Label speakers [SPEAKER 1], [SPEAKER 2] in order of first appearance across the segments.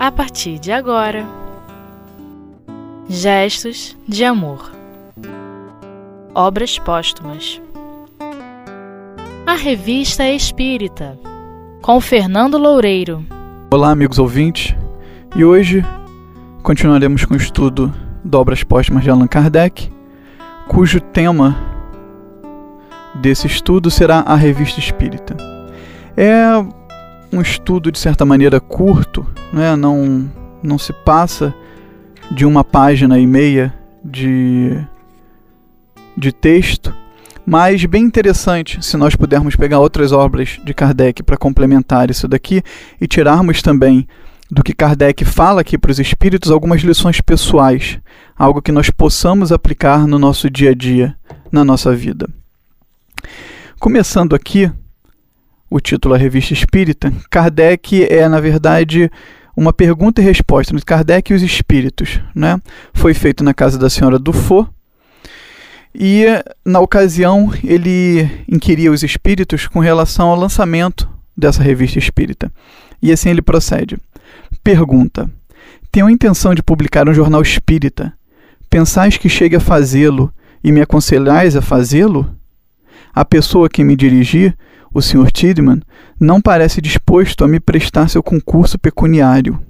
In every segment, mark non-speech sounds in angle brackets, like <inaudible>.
[SPEAKER 1] a partir de agora. Gestos de Amor Obras Póstumas A Revista Espírita com Fernando Loureiro.
[SPEAKER 2] Olá, amigos ouvintes, e hoje continuaremos com o estudo de Obras Póstumas de Allan Kardec, cujo tema desse estudo será a Revista Espírita. É um estudo de certa maneira curto, né? não, não se passa de uma página e meia de, de texto, mas bem interessante se nós pudermos pegar outras obras de Kardec para complementar isso daqui e tirarmos também do que Kardec fala aqui para os espíritos algumas lições pessoais, algo que nós possamos aplicar no nosso dia a dia, na nossa vida. Começando aqui, o título A Revista Espírita, Kardec é, na verdade, uma pergunta e resposta entre Kardec e os espíritos. Né? Foi feito na casa da senhora Dufour. E, na ocasião, ele inquiria os espíritos com relação ao lançamento dessa revista espírita. E assim ele procede. Pergunta: Tenho a intenção de publicar um jornal espírita. Pensais que chegue a fazê-lo e me aconselhais a fazê-lo? A pessoa que me dirigir o Sr. Tidman não parece disposto a me prestar seu concurso pecuniário.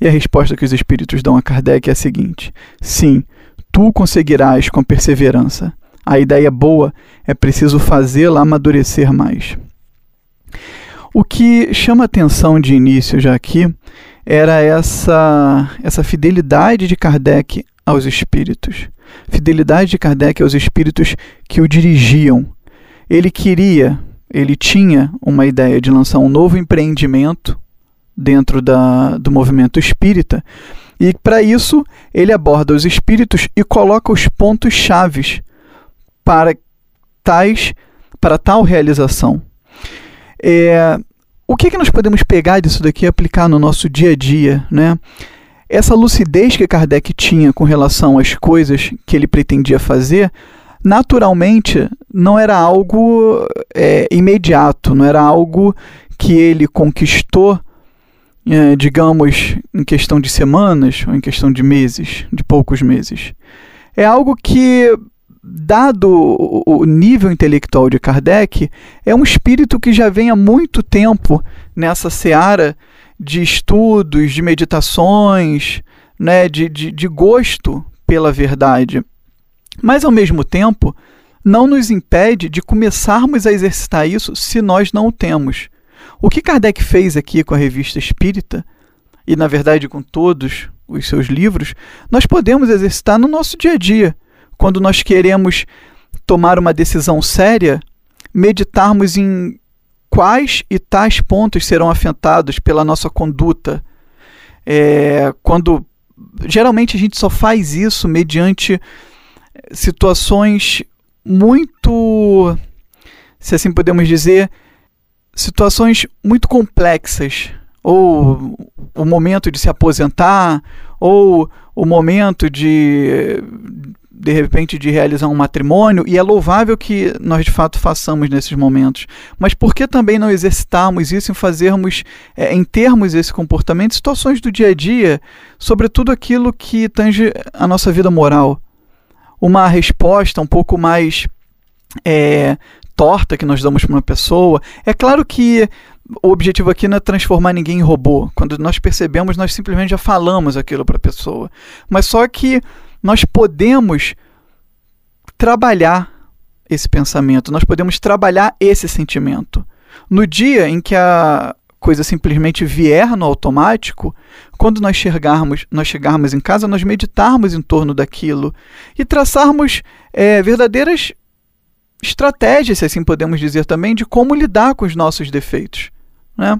[SPEAKER 2] E a resposta que os espíritos dão a Kardec é a seguinte: sim, tu conseguirás com perseverança. A ideia boa é preciso fazê-la amadurecer mais. O que chama atenção de início já aqui era essa, essa fidelidade de Kardec aos espíritos. Fidelidade de Kardec aos espíritos que o dirigiam. Ele queria, ele tinha uma ideia de lançar um novo empreendimento dentro da, do movimento espírita, e para isso ele aborda os espíritos e coloca os pontos chaves para tais para tal realização. É, o que, que nós podemos pegar disso daqui e aplicar no nosso dia a dia, né? Essa lucidez que Kardec tinha com relação às coisas que ele pretendia fazer naturalmente não era algo é, imediato, não era algo que ele conquistou, é, digamos, em questão de semanas ou em questão de meses, de poucos meses. É algo que, dado o nível intelectual de Kardec, é um espírito que já vem há muito tempo nessa seara de estudos, de meditações, né, de, de, de gosto pela verdade mas, ao mesmo tempo, não nos impede de começarmos a exercitar isso se nós não o temos. O que Kardec fez aqui com a revista Espírita, e na verdade com todos os seus livros, nós podemos exercitar no nosso dia a dia. Quando nós queremos tomar uma decisão séria, meditarmos em quais e tais pontos serão afetados pela nossa conduta. É, quando geralmente a gente só faz isso mediante situações muito, se assim podemos dizer, situações muito complexas, ou o momento de se aposentar, ou o momento de de repente de realizar um matrimônio, e é louvável que nós de fato façamos nesses momentos. Mas por que também não exercitarmos isso em fazermos, é, em termos esse comportamento, situações do dia a dia, sobretudo aquilo que tange a nossa vida moral? Uma resposta um pouco mais é, torta que nós damos para uma pessoa. É claro que o objetivo aqui não é transformar ninguém em robô. Quando nós percebemos, nós simplesmente já falamos aquilo para a pessoa. Mas só que nós podemos trabalhar esse pensamento, nós podemos trabalhar esse sentimento. No dia em que a coisa simplesmente vier no automático, quando nós chegarmos, nós chegarmos em casa, nós meditarmos em torno daquilo e traçarmos é, verdadeiras estratégias, se assim podemos dizer também, de como lidar com os nossos defeitos. Né?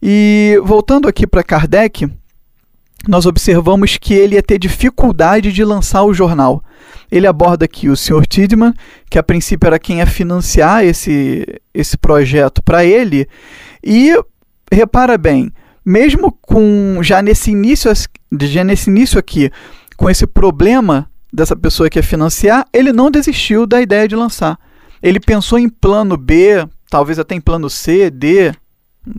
[SPEAKER 2] E voltando aqui para Kardec, nós observamos que ele ia ter dificuldade de lançar o jornal. Ele aborda aqui o Sr. Tidman, que a princípio era quem ia financiar esse, esse projeto para ele, e repara bem, mesmo com já nesse início, já nesse início aqui, com esse problema dessa pessoa que é financiar, ele não desistiu da ideia de lançar. Ele pensou em plano B, talvez até em plano C, D,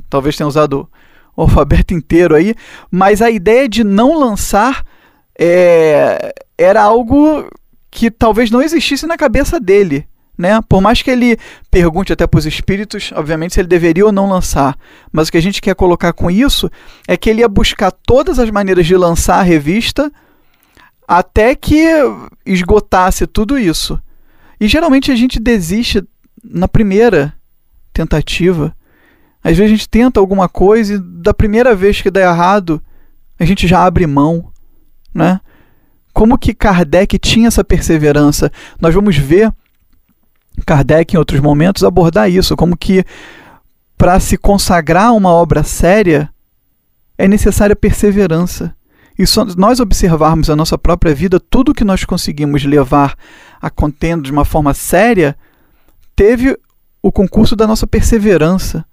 [SPEAKER 2] talvez tenha usado o alfabeto inteiro aí, mas a ideia de não lançar é, era algo que talvez não existisse na cabeça dele. Né? Por mais que ele pergunte até para os espíritos, obviamente, se ele deveria ou não lançar. Mas o que a gente quer colocar com isso é que ele ia buscar todas as maneiras de lançar a revista até que esgotasse tudo isso. E geralmente a gente desiste na primeira tentativa. Às vezes a gente tenta alguma coisa e da primeira vez que dá errado, a gente já abre mão, né? Como que Kardec tinha essa perseverança? Nós vamos ver Kardec em outros momentos abordar isso, como que para se consagrar uma obra séria é necessária perseverança. E se nós observarmos a nossa própria vida, tudo que nós conseguimos levar a contendo de uma forma séria teve o concurso da nossa perseverança.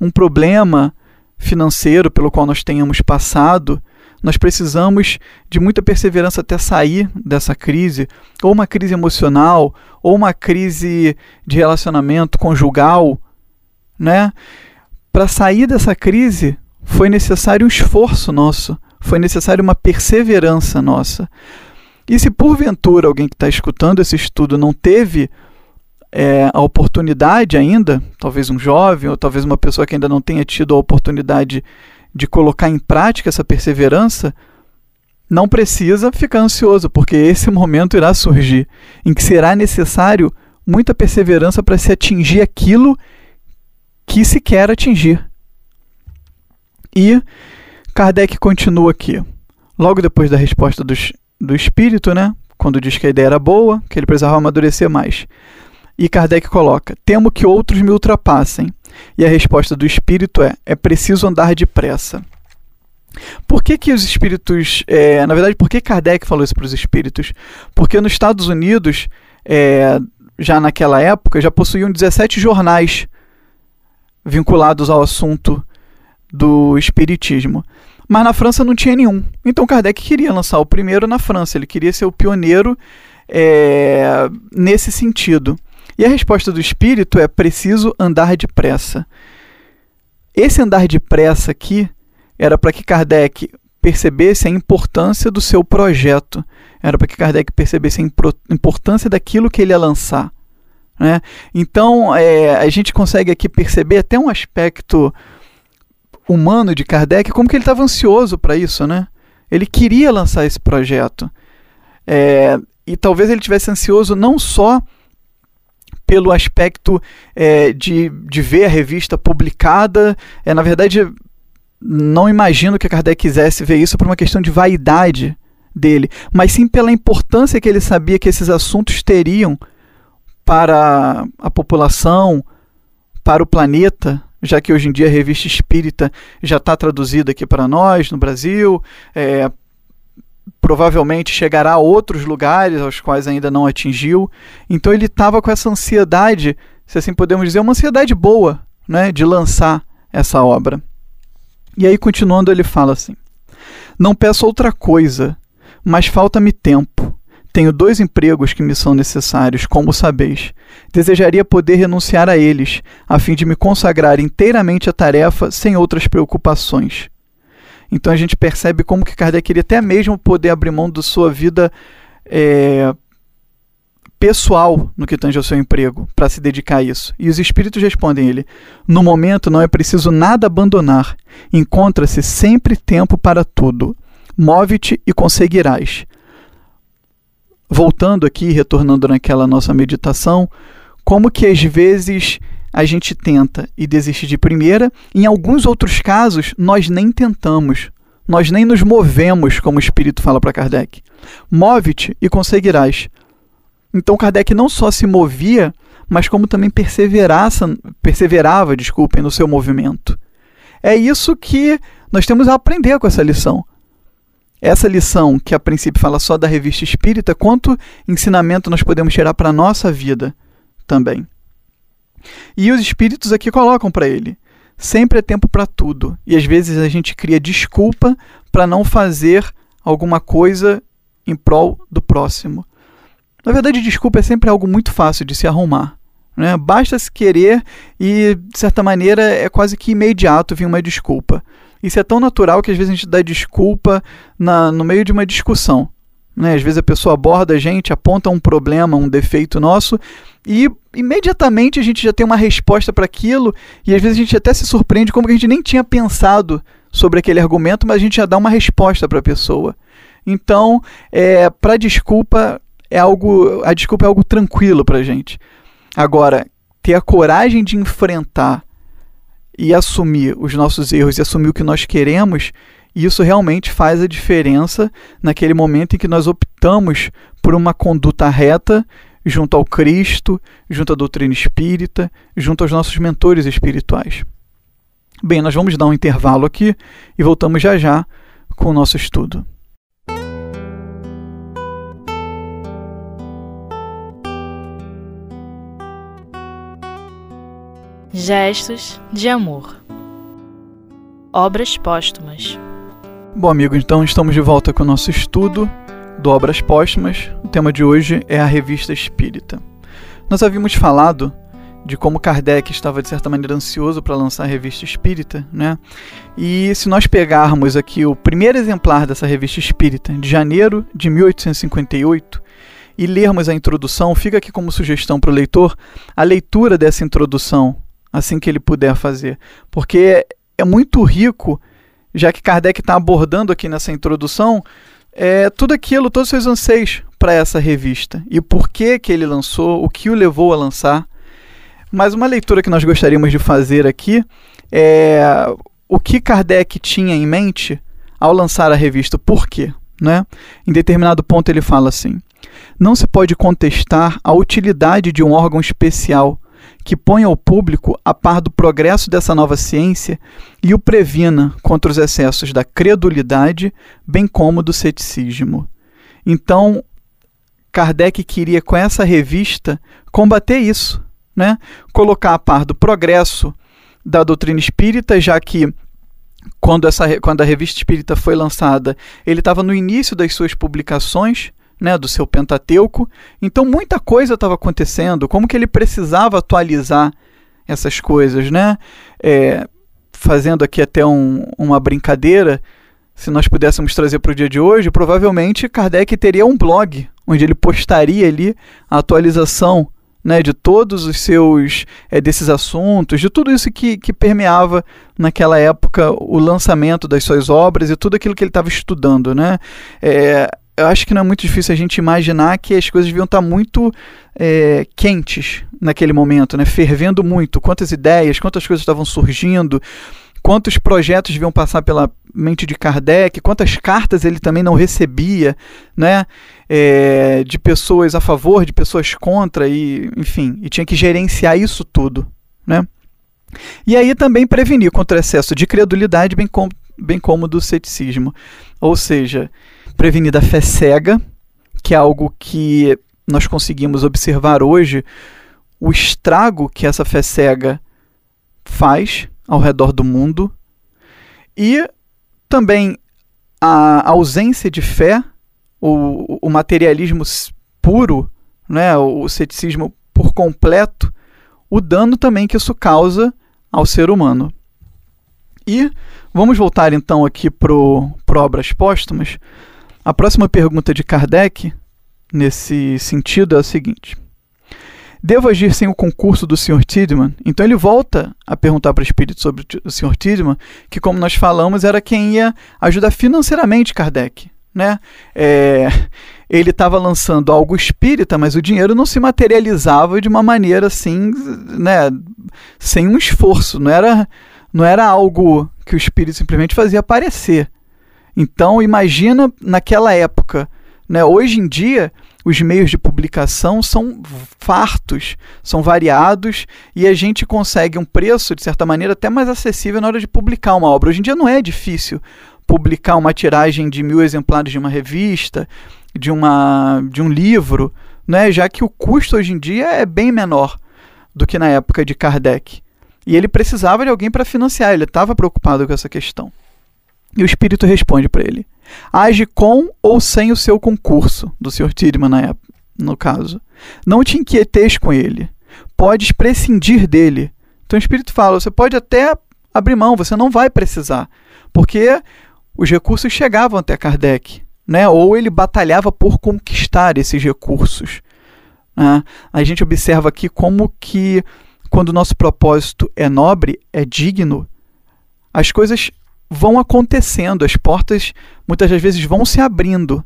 [SPEAKER 2] Um problema financeiro pelo qual nós tenhamos passado, nós precisamos de muita perseverança até sair dessa crise, ou uma crise emocional, ou uma crise de relacionamento conjugal, né? Para sair dessa crise foi necessário um esforço nosso, foi necessário uma perseverança nossa. E se porventura alguém que está escutando esse estudo não teve é, a oportunidade ainda, talvez um jovem ou talvez uma pessoa que ainda não tenha tido a oportunidade de colocar em prática essa perseverança, não precisa ficar ansioso, porque esse <laughs> momento irá surgir em que será necessário muita perseverança para se atingir aquilo que se quer atingir. E Kardec continua aqui, logo depois da resposta dos, do espírito, né? Quando diz que a ideia era boa, que ele precisava amadurecer mais. E Kardec coloca: Temo que outros me ultrapassem. E a resposta do espírito é: é preciso andar depressa. Por que, que os espíritos. É, na verdade, por que Kardec falou isso para os espíritos? Porque nos Estados Unidos, é, já naquela época, já possuíam 17 jornais vinculados ao assunto do espiritismo. Mas na França não tinha nenhum. Então Kardec queria lançar o primeiro na França, ele queria ser o pioneiro é, nesse sentido. E a resposta do espírito é preciso andar depressa. Esse andar depressa aqui era para que Kardec percebesse a importância do seu projeto, era para que Kardec percebesse a importância daquilo que ele ia lançar. Né? Então, é, a gente consegue aqui perceber até um aspecto humano de Kardec, como que ele estava ansioso para isso. Né? Ele queria lançar esse projeto. É, e talvez ele tivesse ansioso não só pelo aspecto é, de, de ver a revista publicada. É, na verdade, não imagino que Kardec quisesse ver isso por uma questão de vaidade dele, mas sim pela importância que ele sabia que esses assuntos teriam para a população, para o planeta, já que hoje em dia a revista espírita já está traduzida aqui para nós no Brasil, é, provavelmente chegará a outros lugares aos quais ainda não atingiu. Então ele estava com essa ansiedade, se assim podemos dizer, uma ansiedade boa, né, de lançar essa obra. E aí continuando ele fala assim: Não peço outra coisa, mas falta-me tempo. Tenho dois empregos que me são necessários, como sabeis. Desejaria poder renunciar a eles, a fim de me consagrar inteiramente à tarefa sem outras preocupações. Então a gente percebe como que Kardec queria até mesmo poder abrir mão da sua vida é, pessoal no que tange ao seu emprego para se dedicar a isso. E os espíritos respondem ele: No momento não é preciso nada abandonar. Encontra-se sempre tempo para tudo. Move-te e conseguirás. Voltando aqui, retornando naquela nossa meditação, como que às vezes a gente tenta e desiste de primeira. Em alguns outros casos, nós nem tentamos. Nós nem nos movemos, como o Espírito fala para Kardec. Move-te e conseguirás. Então Kardec não só se movia, mas como também perseverava, desculpem, no seu movimento. É isso que nós temos a aprender com essa lição. Essa lição, que a princípio fala só da revista espírita, quanto ensinamento nós podemos tirar para a nossa vida também. E os espíritos aqui colocam para ele: sempre é tempo para tudo. E às vezes a gente cria desculpa para não fazer alguma coisa em prol do próximo. Na verdade, desculpa é sempre algo muito fácil de se arrumar. Né? Basta se querer e, de certa maneira, é quase que imediato vir uma desculpa. Isso é tão natural que às vezes a gente dá desculpa na, no meio de uma discussão. Né? Às vezes a pessoa aborda a gente, aponta um problema, um defeito nosso, e imediatamente a gente já tem uma resposta para aquilo, e às vezes a gente até se surpreende como que a gente nem tinha pensado sobre aquele argumento, mas a gente já dá uma resposta para a pessoa. Então, é, para desculpa é algo, a desculpa é algo tranquilo para a gente. Agora, ter a coragem de enfrentar e assumir os nossos erros e assumir o que nós queremos, isso realmente faz a diferença naquele momento em que nós optamos por uma conduta reta junto ao Cristo, junto à doutrina espírita, junto aos nossos mentores espirituais. Bem, nós vamos dar um intervalo aqui e voltamos já já com o nosso estudo.
[SPEAKER 1] Gestos de amor. Obras póstumas.
[SPEAKER 2] Bom, amigos, então estamos de volta com o nosso estudo do Obras Póstumas. O tema de hoje é a Revista Espírita. Nós havíamos falado de como Kardec estava, de certa maneira, ansioso para lançar a Revista Espírita, né? E se nós pegarmos aqui o primeiro exemplar dessa Revista Espírita, de janeiro de 1858, e lermos a introdução, fica aqui como sugestão para o leitor a leitura dessa introdução assim que ele puder fazer, porque é muito rico, já que Kardec está abordando aqui nessa introdução é, tudo aquilo, todos os seus anseios para essa revista e por que que ele lançou, o que o levou a lançar. Mas uma leitura que nós gostaríamos de fazer aqui é o que Kardec tinha em mente ao lançar a revista, por quê? Né? Em determinado ponto ele fala assim: não se pode contestar a utilidade de um órgão especial que ponha o público a par do progresso dessa nova ciência e o previna contra os excessos da credulidade, bem como do ceticismo. Então, Kardec queria, com essa revista, combater isso, né? colocar a par do progresso da doutrina espírita, já que quando, essa, quando a revista espírita foi lançada, ele estava no início das suas publicações, né, do seu Pentateuco. Então muita coisa estava acontecendo, como que ele precisava atualizar essas coisas, né? É, fazendo aqui até um, uma brincadeira, se nós pudéssemos trazer para o dia de hoje, provavelmente Kardec teria um blog onde ele postaria ali a atualização né, de todos os seus é, desses assuntos, de tudo isso que, que permeava naquela época o lançamento das suas obras e tudo aquilo que ele estava estudando, né? É, eu acho que não é muito difícil a gente imaginar que as coisas deviam estar muito é, quentes naquele momento, né? fervendo muito. Quantas ideias, quantas coisas estavam surgindo, quantos projetos deviam passar pela mente de Kardec, quantas cartas ele também não recebia, né? É, de pessoas a favor, de pessoas contra, e enfim, e tinha que gerenciar isso tudo. Né? E aí também prevenir contra o excesso de credulidade, bem como, bem como do ceticismo. Ou seja, prevenir da fé cega, que é algo que nós conseguimos observar hoje, o estrago que essa fé cega faz ao redor do mundo, e também a ausência de fé, o, o materialismo puro, né, o ceticismo por completo, o dano também que isso causa ao ser humano. E vamos voltar então aqui para Obras Póstumas. A próxima pergunta de Kardec, nesse sentido, é a seguinte: Devo agir sem o concurso do Sr. Tidman? Então ele volta a perguntar para o espírito sobre o Sr. Tidman, que, como nós falamos, era quem ia ajudar financeiramente Kardec. Né? É, ele estava lançando algo espírita, mas o dinheiro não se materializava de uma maneira assim, né, sem um esforço. Não era, não era algo que o espírito simplesmente fazia aparecer. Então, imagina naquela época. Né? Hoje em dia, os meios de publicação são fartos, são variados e a gente consegue um preço, de certa maneira, até mais acessível na hora de publicar uma obra. Hoje em dia não é difícil publicar uma tiragem de mil exemplares de uma revista, de, uma, de um livro, né? já que o custo hoje em dia é bem menor do que na época de Kardec. E ele precisava de alguém para financiar, ele estava preocupado com essa questão. E o espírito responde para ele: age com ou sem o seu concurso, do Sr. Tidman na época, no caso. Não te inquietes com ele. Podes prescindir dele. Então o espírito fala: você pode até abrir mão, você não vai precisar. porque os recursos chegavam até Kardec, né? ou ele batalhava por conquistar esses recursos. Né? A gente observa aqui como que, quando o nosso propósito é nobre, é digno, as coisas vão acontecendo, as portas muitas das vezes vão se abrindo.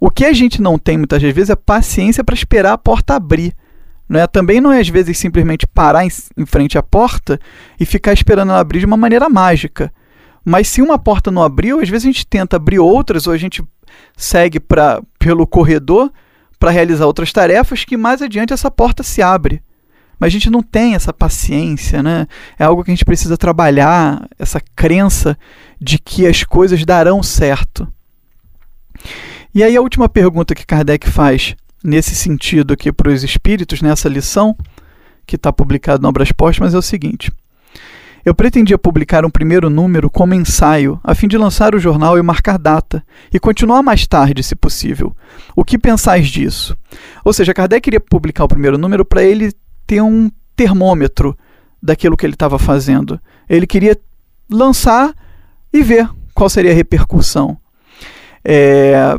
[SPEAKER 2] O que a gente não tem muitas vezes é paciência para esperar a porta abrir. Né? Também não é às vezes simplesmente parar em, em frente à porta e ficar esperando ela abrir de uma maneira mágica. Mas se uma porta não abriu, às vezes a gente tenta abrir outras ou a gente segue pra, pelo corredor para realizar outras tarefas que mais adiante essa porta se abre. Mas a gente não tem essa paciência, né? É algo que a gente precisa trabalhar, essa crença de que as coisas darão certo. E aí a última pergunta que Kardec faz nesse sentido aqui para os espíritos, nessa lição, que está publicado no Obras Póstumas, é o seguinte. Eu pretendia publicar um primeiro número como ensaio, a fim de lançar o jornal e marcar data, e continuar mais tarde, se possível. O que pensais disso? Ou seja, Kardec queria publicar o primeiro número para ele ter um termômetro daquilo que ele estava fazendo. Ele queria lançar e ver qual seria a repercussão. É,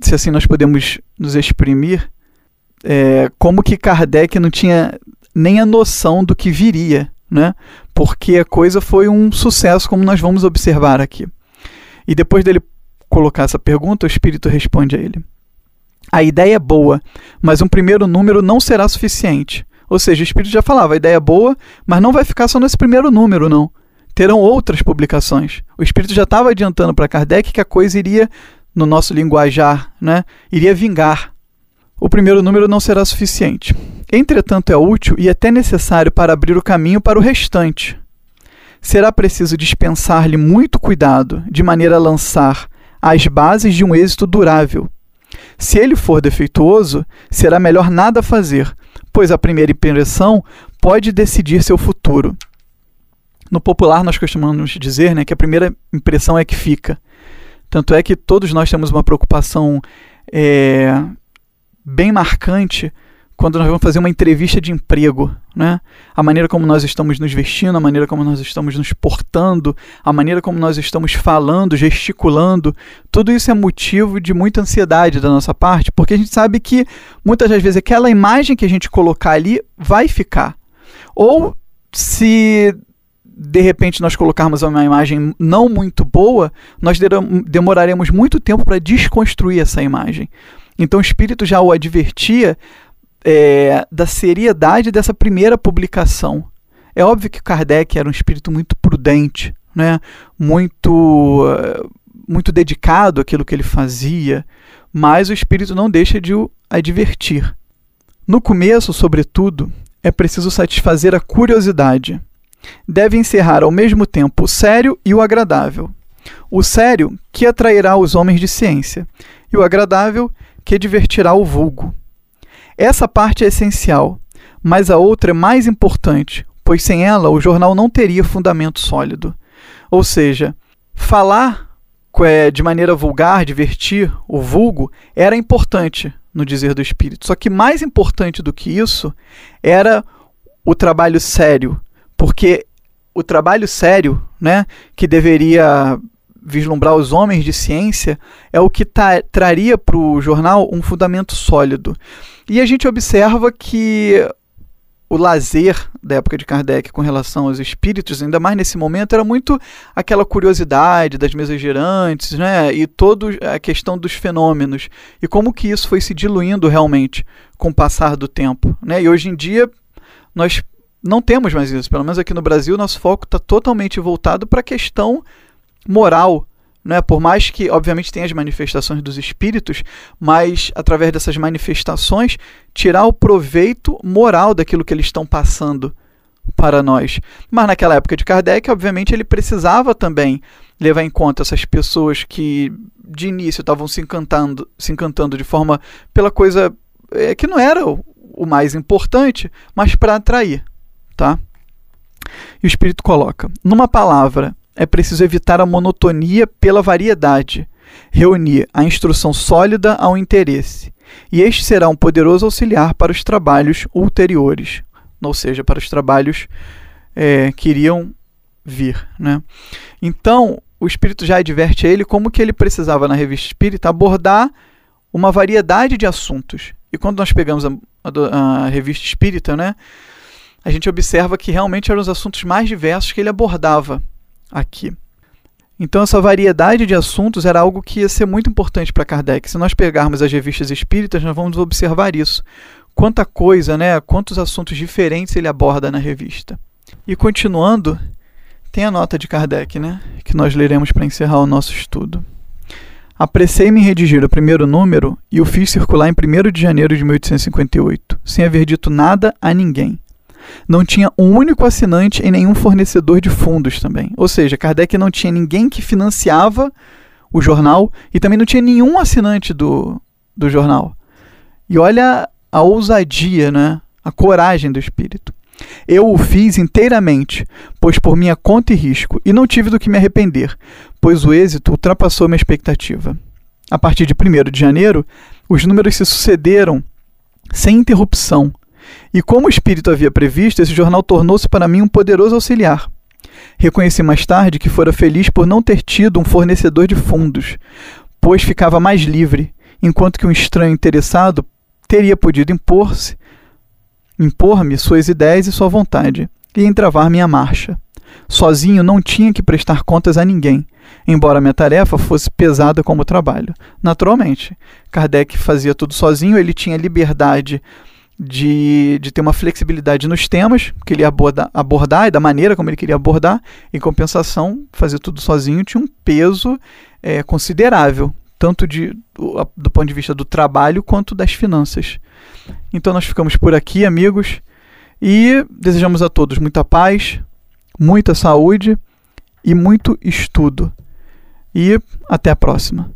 [SPEAKER 2] se assim nós podemos nos exprimir, é, como que Kardec não tinha nem a noção do que viria, né? Porque a coisa foi um sucesso, como nós vamos observar aqui. E depois dele colocar essa pergunta, o Espírito responde a ele: A ideia é boa, mas um primeiro número não será suficiente. Ou seja, o Espírito já falava, a ideia é boa, mas não vai ficar só nesse primeiro número, não. Terão outras publicações. O Espírito já estava adiantando para Kardec que a coisa iria no nosso linguajar, né, iria vingar. O primeiro número não será suficiente. Entretanto, é útil e até necessário para abrir o caminho para o restante. Será preciso dispensar-lhe muito cuidado, de maneira a lançar as bases de um êxito durável. Se ele for defeituoso, será melhor nada fazer, pois a primeira impressão pode decidir seu futuro. No popular, nós costumamos dizer né, que a primeira impressão é que fica. Tanto é que todos nós temos uma preocupação é, bem marcante quando nós vamos fazer uma entrevista de emprego, né? A maneira como nós estamos nos vestindo, a maneira como nós estamos nos portando, a maneira como nós estamos falando, gesticulando, tudo isso é motivo de muita ansiedade da nossa parte, porque a gente sabe que muitas das vezes aquela imagem que a gente colocar ali vai ficar. Ou se de repente nós colocarmos uma imagem não muito boa, nós demoraremos muito tempo para desconstruir essa imagem. Então o espírito já o advertia é, da seriedade dessa primeira publicação. É óbvio que Kardec era um espírito muito prudente, né? muito, muito dedicado àquilo que ele fazia, mas o espírito não deixa de o advertir. No começo, sobretudo, é preciso satisfazer a curiosidade deve encerrar ao mesmo tempo o sério e o agradável. O sério, que atrairá os homens de ciência, e o agradável, que divertirá o vulgo. Essa parte é essencial, mas a outra é mais importante, pois sem ela o jornal não teria fundamento sólido. Ou seja, falar é, de maneira vulgar, divertir o vulgo, era importante no dizer do espírito. Só que mais importante do que isso era o trabalho sério, porque o trabalho sério, né, que deveria vislumbrar os homens de ciência, é o que traria para o jornal um fundamento sólido. E a gente observa que o lazer da época de Kardec com relação aos espíritos, ainda mais nesse momento, era muito aquela curiosidade das mesas né? E toda a questão dos fenômenos. E como que isso foi se diluindo realmente com o passar do tempo, né? E hoje em dia nós não temos mais isso. Pelo menos aqui no Brasil, nosso foco está totalmente voltado para a questão moral. Né? Por mais que, obviamente, tenha as manifestações dos espíritos, mas através dessas manifestações, tirar o proveito moral daquilo que eles estão passando para nós. Mas naquela época de Kardec, obviamente, ele precisava também levar em conta essas pessoas que de início estavam se encantando, se encantando de forma pela coisa é, que não era o, o mais importante, mas para atrair tá? E o Espírito coloca: numa palavra, é preciso evitar a monotonia pela variedade, reunir a instrução sólida ao interesse, e este será um poderoso auxiliar para os trabalhos ulteriores, ou seja, para os trabalhos é, que iriam vir. Né? Então, o espírito já adverte a ele como que ele precisava na revista espírita abordar uma variedade de assuntos. E quando nós pegamos a, a, a revista espírita, né, a gente observa que realmente eram os assuntos mais diversos que ele abordava aqui. Então, essa variedade de assuntos era algo que ia ser muito importante para Kardec. Se nós pegarmos as revistas espíritas, nós vamos observar isso. Quanta coisa, né? Quantos assuntos diferentes ele aborda na revista. E continuando, tem a nota de Kardec, né? Que nós leremos para encerrar o nosso estudo. Apressei-me em redigir o primeiro número e o fiz circular em 1 de janeiro de 1858, sem haver dito nada a ninguém. Não tinha um único assinante e nenhum fornecedor de fundos também. Ou seja, Kardec não tinha ninguém que financiava o jornal e também não tinha nenhum assinante do, do jornal. E olha a ousadia, né? a coragem do espírito. Eu o fiz inteiramente, pois por minha conta e risco, e não tive do que me arrepender, pois o êxito ultrapassou minha expectativa. A partir de 1 de janeiro, os números se sucederam sem interrupção, e como o espírito havia previsto, esse jornal tornou-se para mim um poderoso auxiliar. Reconheci mais tarde que fora feliz por não ter tido um fornecedor de fundos, pois ficava mais livre, enquanto que um estranho interessado teria podido impor-se impor-me suas ideias e sua vontade, e entravar minha marcha. Sozinho não tinha que prestar contas a ninguém, embora minha tarefa fosse pesada como trabalho. Naturalmente, Kardec fazia tudo sozinho, ele tinha liberdade de, de ter uma flexibilidade nos temas que ele ia abordar, e da maneira como ele queria abordar. Em compensação, fazer tudo sozinho tinha um peso é, considerável, tanto de, do, do ponto de vista do trabalho quanto das finanças. Então nós ficamos por aqui, amigos, e desejamos a todos muita paz, muita saúde e muito estudo. E até a próxima.